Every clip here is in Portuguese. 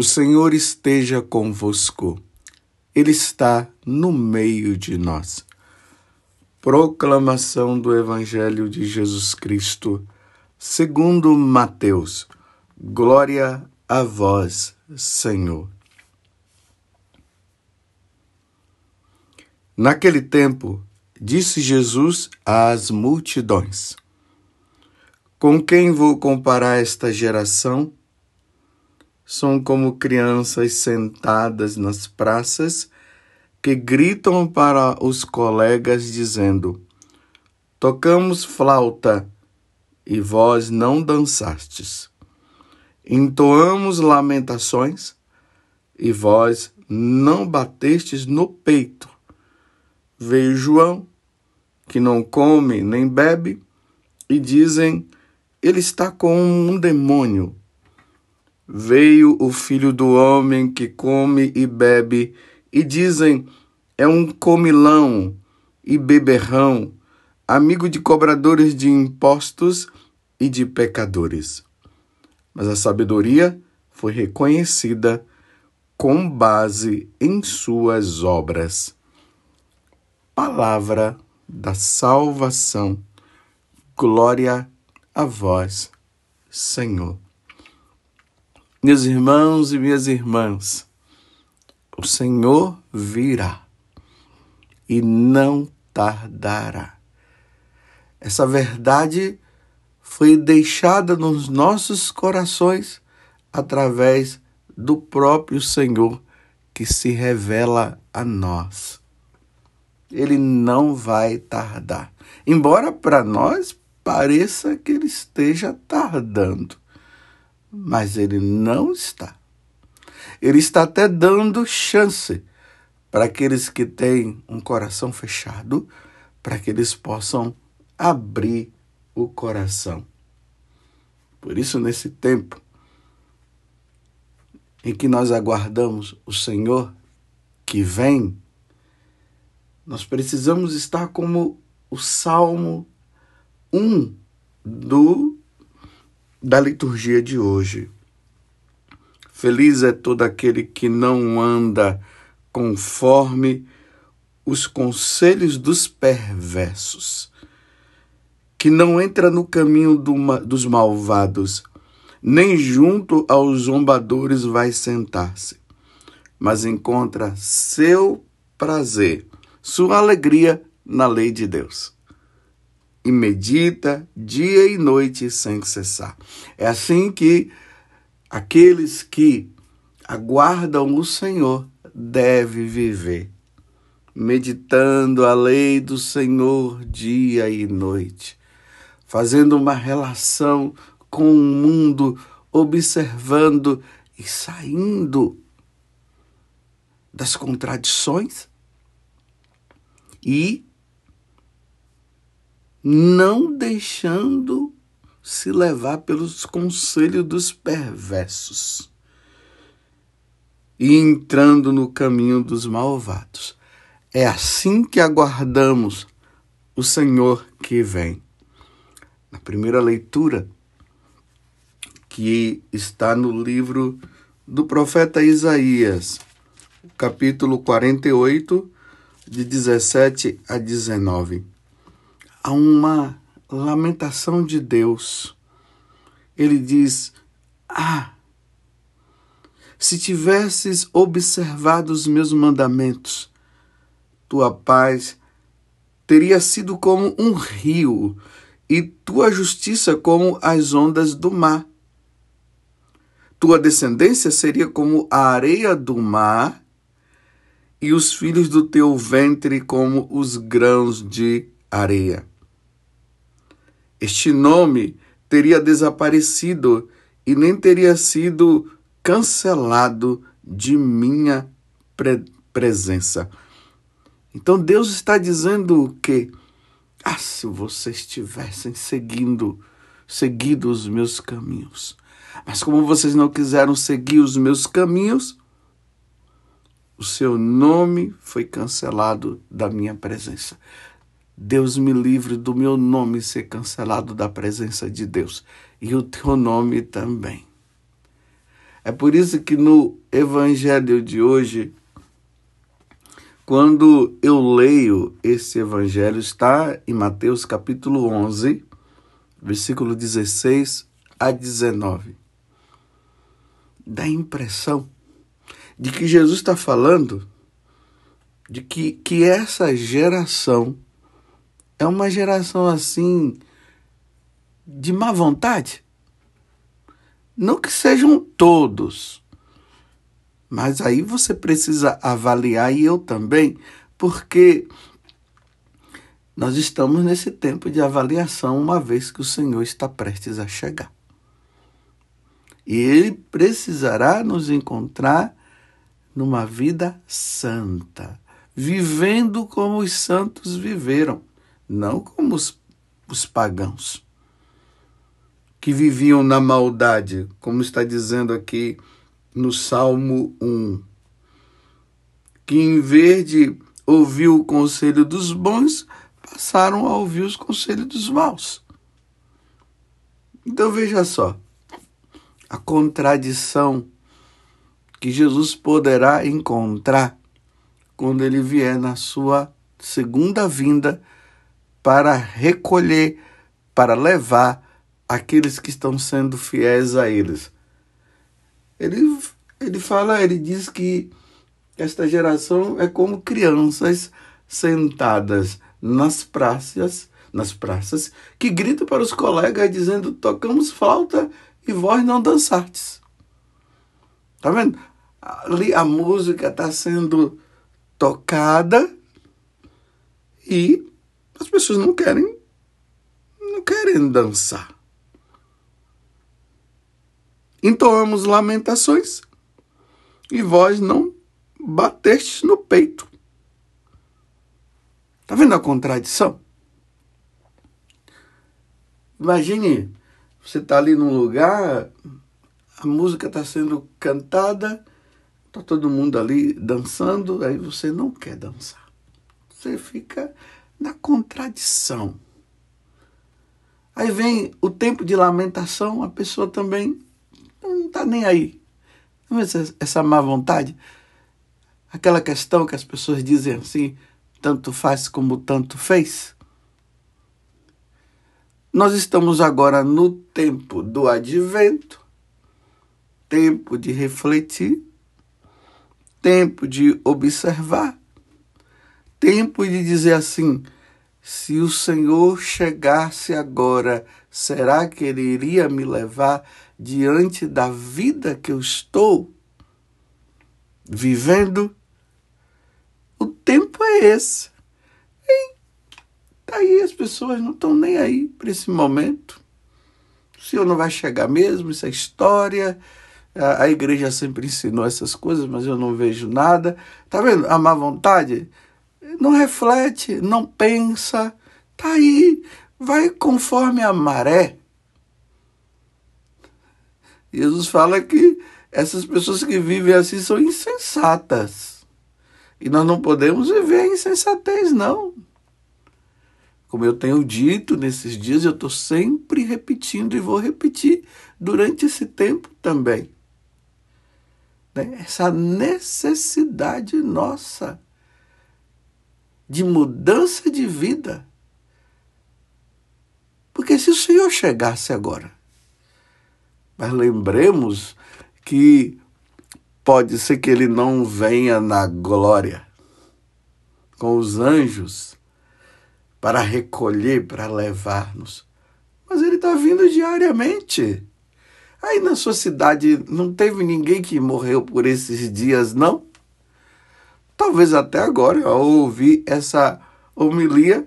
O Senhor esteja convosco, Ele está no meio de nós. Proclamação do Evangelho de Jesus Cristo, segundo Mateus. Glória a vós, Senhor. Naquele tempo, disse Jesus às multidões: Com quem vou comparar esta geração? São como crianças sentadas nas praças que gritam para os colegas dizendo: Tocamos flauta e vós não dançastes. Entoamos lamentações e vós não batestes no peito. Veio João, que não come nem bebe, e dizem: Ele está com um demônio Veio o filho do homem que come e bebe, e dizem: é um comilão e beberrão, amigo de cobradores de impostos e de pecadores. Mas a sabedoria foi reconhecida com base em suas obras. Palavra da salvação. Glória a vós, Senhor. Meus irmãos e minhas irmãs, o Senhor virá e não tardará. Essa verdade foi deixada nos nossos corações através do próprio Senhor que se revela a nós. Ele não vai tardar. Embora para nós pareça que ele esteja tardando mas ele não está. Ele está até dando chance para aqueles que têm um coração fechado, para que eles possam abrir o coração. Por isso, nesse tempo em que nós aguardamos o Senhor que vem, nós precisamos estar como o Salmo 1 do da liturgia de hoje. Feliz é todo aquele que não anda conforme os conselhos dos perversos, que não entra no caminho do, dos malvados, nem junto aos zombadores vai sentar-se, mas encontra seu prazer, sua alegria na lei de Deus e medita dia e noite sem cessar. É assim que aqueles que aguardam o Senhor devem viver, meditando a lei do Senhor dia e noite, fazendo uma relação com o mundo, observando e saindo das contradições e não deixando se levar pelos conselhos dos perversos e entrando no caminho dos malvados. É assim que aguardamos o Senhor que vem. Na primeira leitura, que está no livro do profeta Isaías, capítulo 48, de 17 a 19 a uma lamentação de Deus. Ele diz: Ah, se tivesses observado os meus mandamentos, tua paz teria sido como um rio e tua justiça como as ondas do mar. Tua descendência seria como a areia do mar e os filhos do teu ventre como os grãos de areia este nome teria desaparecido e nem teria sido cancelado de minha pre presença. Então Deus está dizendo que, ah, se vocês tivessem seguindo, seguido os meus caminhos, mas como vocês não quiseram seguir os meus caminhos, o seu nome foi cancelado da minha presença. Deus me livre do meu nome ser cancelado da presença de Deus e o teu nome também. É por isso que no evangelho de hoje, quando eu leio esse evangelho, está em Mateus capítulo 11, versículo 16 a 19. Dá a impressão de que Jesus está falando de que, que essa geração é uma geração assim de má vontade. Não que sejam todos, mas aí você precisa avaliar e eu também, porque nós estamos nesse tempo de avaliação, uma vez que o Senhor está prestes a chegar. E Ele precisará nos encontrar numa vida santa, vivendo como os santos viveram, não como os, os pagãos que viviam na maldade, como está dizendo aqui no Salmo 1. Que em vez de ouvir o conselho dos bons, passaram a ouvir os conselhos dos maus. Então veja só, a contradição que Jesus poderá encontrar quando ele vier na sua segunda vinda para recolher, para levar aqueles que estão sendo fiéis a eles. Ele, ele fala, ele diz que esta geração é como crianças sentadas nas praças, nas praças, que gritam para os colegas dizendo: tocamos flauta e vós não dançartes. Tá vendo? Ali a música está sendo tocada e as pessoas não querem não querem dançar entoamos lamentações e vós não batestes no peito. Está vendo a contradição? Imagine, você está ali num lugar, a música está sendo cantada, está todo mundo ali dançando, aí você não quer dançar. Você fica na contradição. Aí vem o tempo de lamentação, a pessoa também não está nem aí. Essa, essa má vontade, aquela questão que as pessoas dizem assim, tanto faz como tanto fez. Nós estamos agora no tempo do advento, tempo de refletir, tempo de observar, tempo de dizer assim: se o Senhor chegasse agora, será que ele iria me levar diante da vida que eu estou vivendo, o tempo é esse. E daí as pessoas não estão nem aí para esse momento. O Senhor não vai chegar mesmo, isso é história. A, a igreja sempre ensinou essas coisas, mas eu não vejo nada. Tá vendo? A má vontade não reflete, não pensa. Tá aí, vai conforme a maré. Jesus fala que essas pessoas que vivem assim são insensatas. E nós não podemos viver a insensatez, não. Como eu tenho dito nesses dias, eu estou sempre repetindo e vou repetir durante esse tempo também. Né? Essa necessidade nossa de mudança de vida. Porque se o Senhor chegasse agora mas lembremos que pode ser que ele não venha na glória com os anjos para recolher, para levar-nos. Mas ele está vindo diariamente. Aí na sua cidade não teve ninguém que morreu por esses dias, não? Talvez até agora, ao ouvir essa homilia,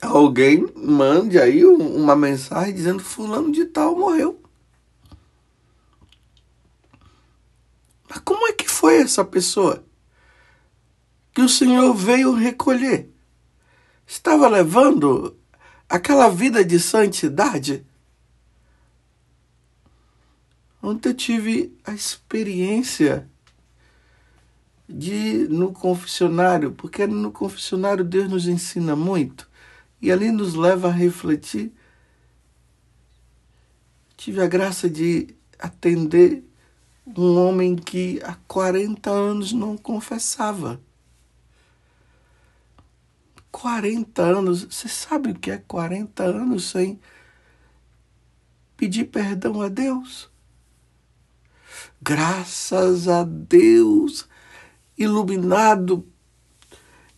alguém mande aí uma mensagem dizendo fulano de tal morreu. Mas como é que foi essa pessoa que o Senhor veio recolher? Estava levando aquela vida de santidade? Ontem eu tive a experiência de no confessionário, porque no confessionário Deus nos ensina muito e ali nos leva a refletir. Tive a graça de atender um homem que há 40 anos não confessava. 40 anos, você sabe o que é 40 anos sem pedir perdão a Deus? Graças a Deus, iluminado,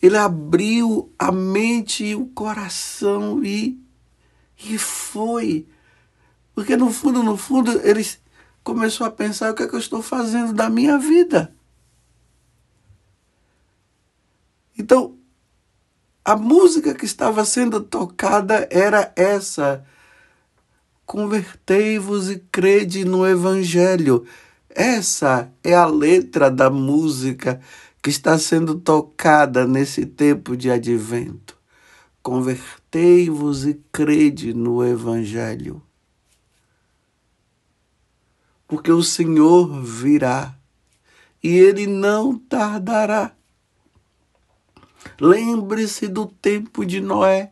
ele abriu a mente e o coração e, e foi. Porque no fundo, no fundo, ele começou a pensar o que é que eu estou fazendo da minha vida. Então, a música que estava sendo tocada era essa. Convertei-vos e crede no Evangelho. Essa é a letra da música que está sendo tocada nesse tempo de advento. Convertei-vos e crede no Evangelho. Porque o Senhor virá e ele não tardará. Lembre-se do tempo de Noé,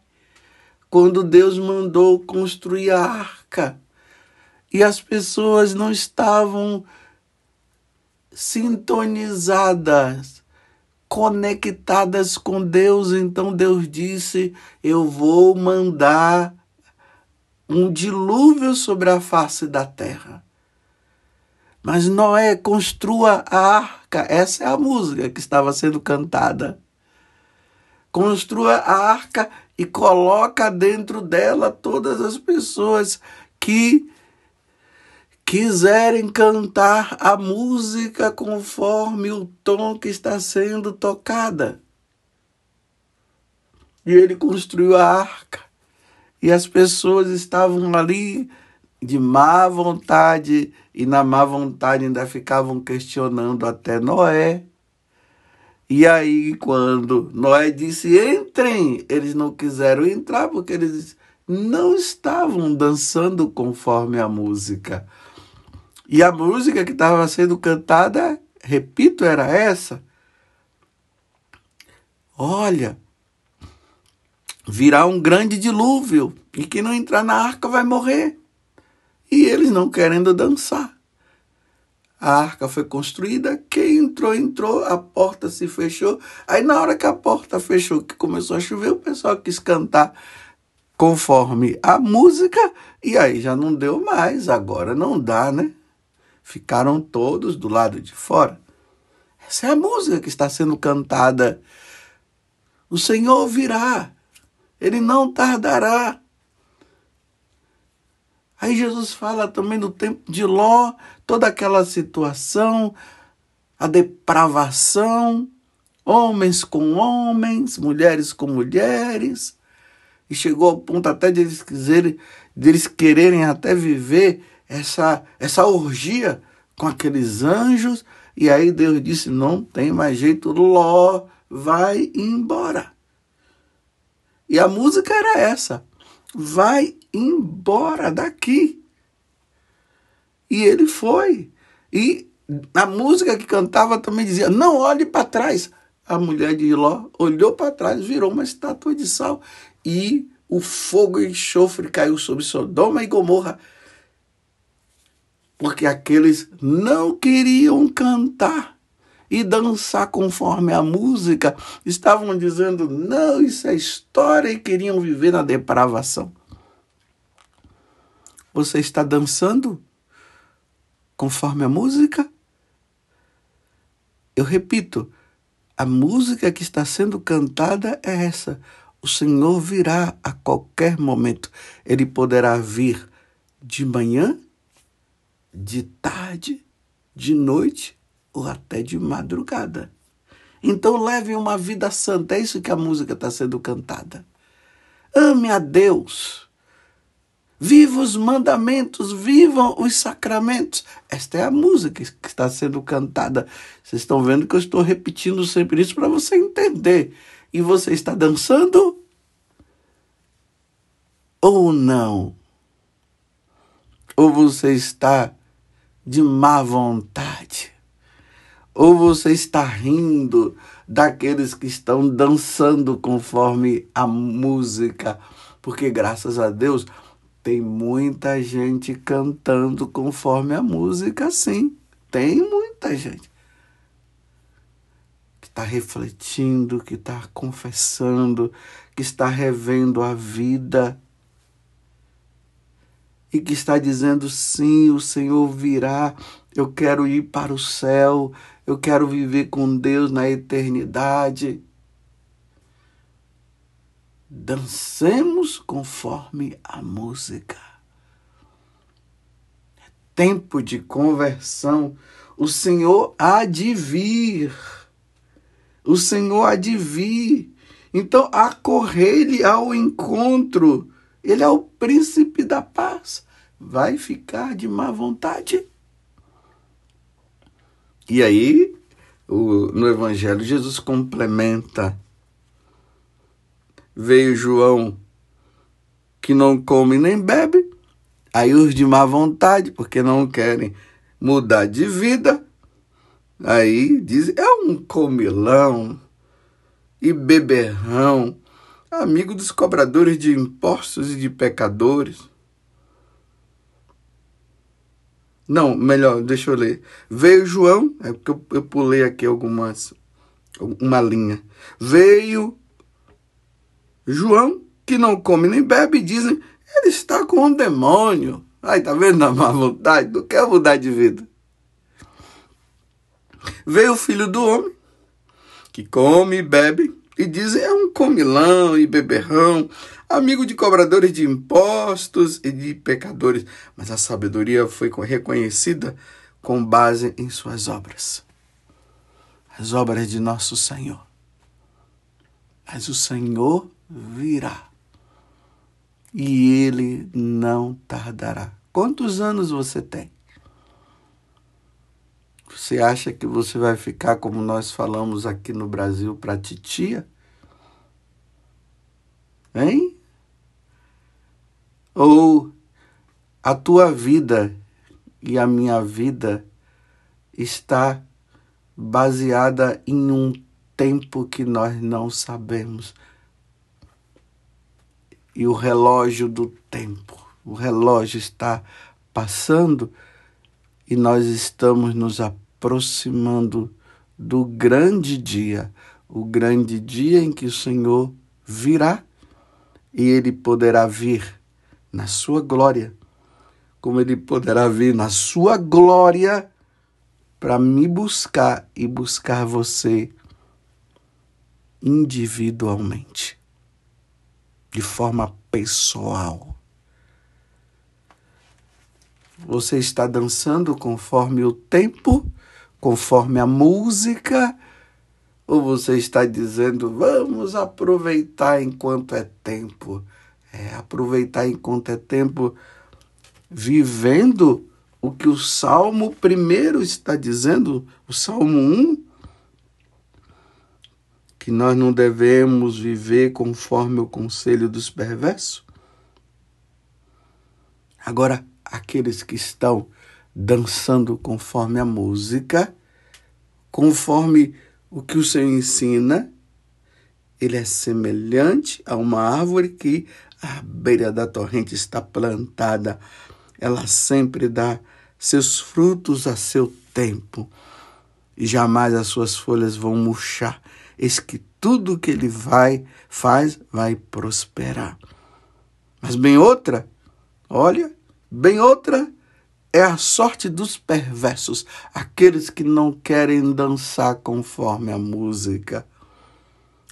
quando Deus mandou construir a arca e as pessoas não estavam sintonizadas, conectadas com Deus. Então Deus disse: Eu vou mandar um dilúvio sobre a face da terra. Mas Noé construa a arca. Essa é a música que estava sendo cantada. Construa a arca e coloca dentro dela todas as pessoas que quiserem cantar a música conforme o tom que está sendo tocada. E ele construiu a arca. E as pessoas estavam ali de má vontade, e na má vontade ainda ficavam questionando até Noé. E aí, quando Noé disse entrem, eles não quiseram entrar porque eles não estavam dançando conforme a música. E a música que estava sendo cantada, repito, era essa. Olha, virá um grande dilúvio e quem não entrar na arca vai morrer. E eles não querendo dançar. A arca foi construída, quem entrou, entrou, a porta se fechou. Aí, na hora que a porta fechou, que começou a chover, o pessoal quis cantar conforme a música, e aí já não deu mais, agora não dá, né? Ficaram todos do lado de fora. Essa é a música que está sendo cantada. O Senhor virá, ele não tardará. Aí Jesus fala também do tempo de Ló, toda aquela situação, a depravação, homens com homens, mulheres com mulheres, e chegou ao ponto até de eles, quiserem, de eles quererem até viver essa, essa orgia com aqueles anjos. E aí Deus disse: não tem mais jeito, Ló, vai embora. E a música era essa: vai embora daqui. E ele foi. E a música que cantava também dizia: não olhe para trás. A mulher de Ló olhou para trás, virou uma estátua de sal. E o fogo e enxofre caiu sobre Sodoma e Gomorra porque aqueles não queriam cantar e dançar conforme a música, estavam dizendo: não, isso é história e queriam viver na depravação. Você está dançando conforme a música? Eu repito, a música que está sendo cantada é essa. O Senhor virá a qualquer momento. Ele poderá vir de manhã de tarde, de noite ou até de madrugada. Então leve uma vida santa, é isso que a música está sendo cantada. Ame a Deus. Viva os mandamentos, vivam os sacramentos. Esta é a música que está sendo cantada. Vocês estão vendo que eu estou repetindo sempre isso para você entender. E você está dançando? Ou não? Ou você está de má vontade? Ou você está rindo daqueles que estão dançando conforme a música? Porque graças a Deus tem muita gente cantando conforme a música, sim. tem muita gente que está refletindo, que está confessando, que está revendo a vida e que está dizendo: sim, o Senhor virá, eu quero ir para o céu, eu quero viver com Deus na eternidade. Dancemos conforme a música. É tempo de conversão. O Senhor há de vir. O Senhor há de vir. Então, acorrer-lhe ao encontro. Ele é o príncipe da paz. Vai ficar de má vontade. E aí, o, no Evangelho, Jesus complementa. Veio João que não come nem bebe, aí os de má vontade, porque não querem mudar de vida, aí diz: é um comilão e beberrão, amigo dos cobradores de impostos e de pecadores. Não, melhor, deixa eu ler. Veio João, é porque eu, eu pulei aqui algumas, uma linha. Veio João, que não come nem bebe, dizem, ele está com um demônio. Ai, tá vendo a má vontade? Não quer mudar de vida. Veio o filho do homem, que come e bebe, e dizem, é um comilão e beberrão, amigo de cobradores de impostos e de pecadores, mas a sabedoria foi reconhecida com base em suas obras. As obras de nosso Senhor. Mas o Senhor virá e ele não tardará. Quantos anos você tem? Você acha que você vai ficar como nós falamos aqui no Brasil para titia? Hein? Ou a tua vida e a minha vida está baseada em um tempo que nós não sabemos. E o relógio do tempo, o relógio está passando e nós estamos nos aproximando do grande dia, o grande dia em que o Senhor virá e ele poderá vir na sua glória, como ele poderá vir na sua glória para me buscar e buscar você individualmente, de forma pessoal. Você está dançando conforme o tempo, conforme a música, ou você está dizendo, vamos aproveitar enquanto é tempo? É, aproveitar enquanto é tempo, vivendo o que o Salmo primeiro está dizendo, o Salmo 1, que nós não devemos viver conforme o conselho dos perversos? Agora, aqueles que estão dançando conforme a música, conforme o que o Senhor ensina, ele é semelhante a uma árvore que à beira da torrente está plantada. Ela sempre dá seus frutos a seu tempo e jamais as suas folhas vão murchar. Eis que tudo que ele vai faz vai prosperar. Mas bem outra, olha, bem outra é a sorte dos perversos, aqueles que não querem dançar conforme a música.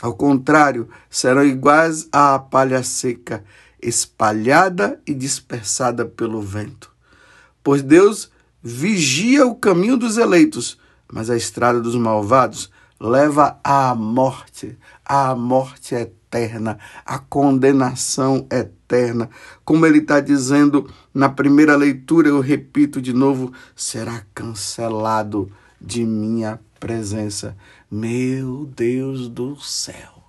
Ao contrário, serão iguais à palha seca, espalhada e dispersada pelo vento. Pois Deus vigia o caminho dos eleitos, mas a estrada dos malvados leva à morte, à morte eterna, à condenação eterna. Como ele está dizendo na primeira leitura, eu repito de novo: será cancelado de minha presença. Meu Deus do céu.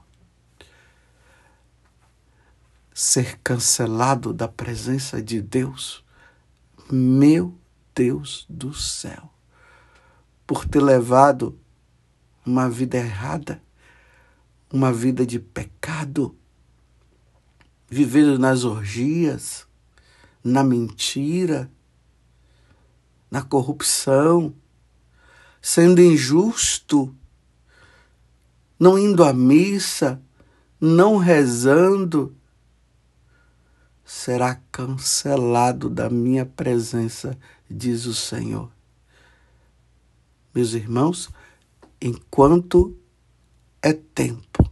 Ser cancelado da presença de Deus. Meu Deus do céu. Por ter levado uma vida errada, uma vida de pecado, vivendo nas orgias, na mentira, na corrupção, sendo injusto, não indo à missa, não rezando, será cancelado da minha presença, diz o Senhor. Meus irmãos, enquanto é tempo,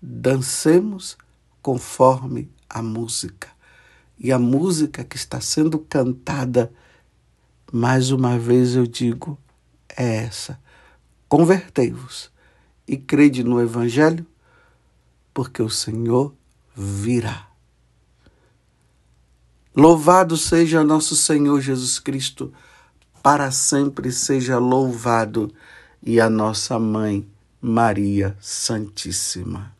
dancemos conforme a música. E a música que está sendo cantada, mais uma vez eu digo, é essa: convertei-vos e crede no Evangelho, porque o Senhor virá. Louvado seja nosso Senhor Jesus Cristo, para sempre seja louvado, e a nossa mãe, Maria Santíssima.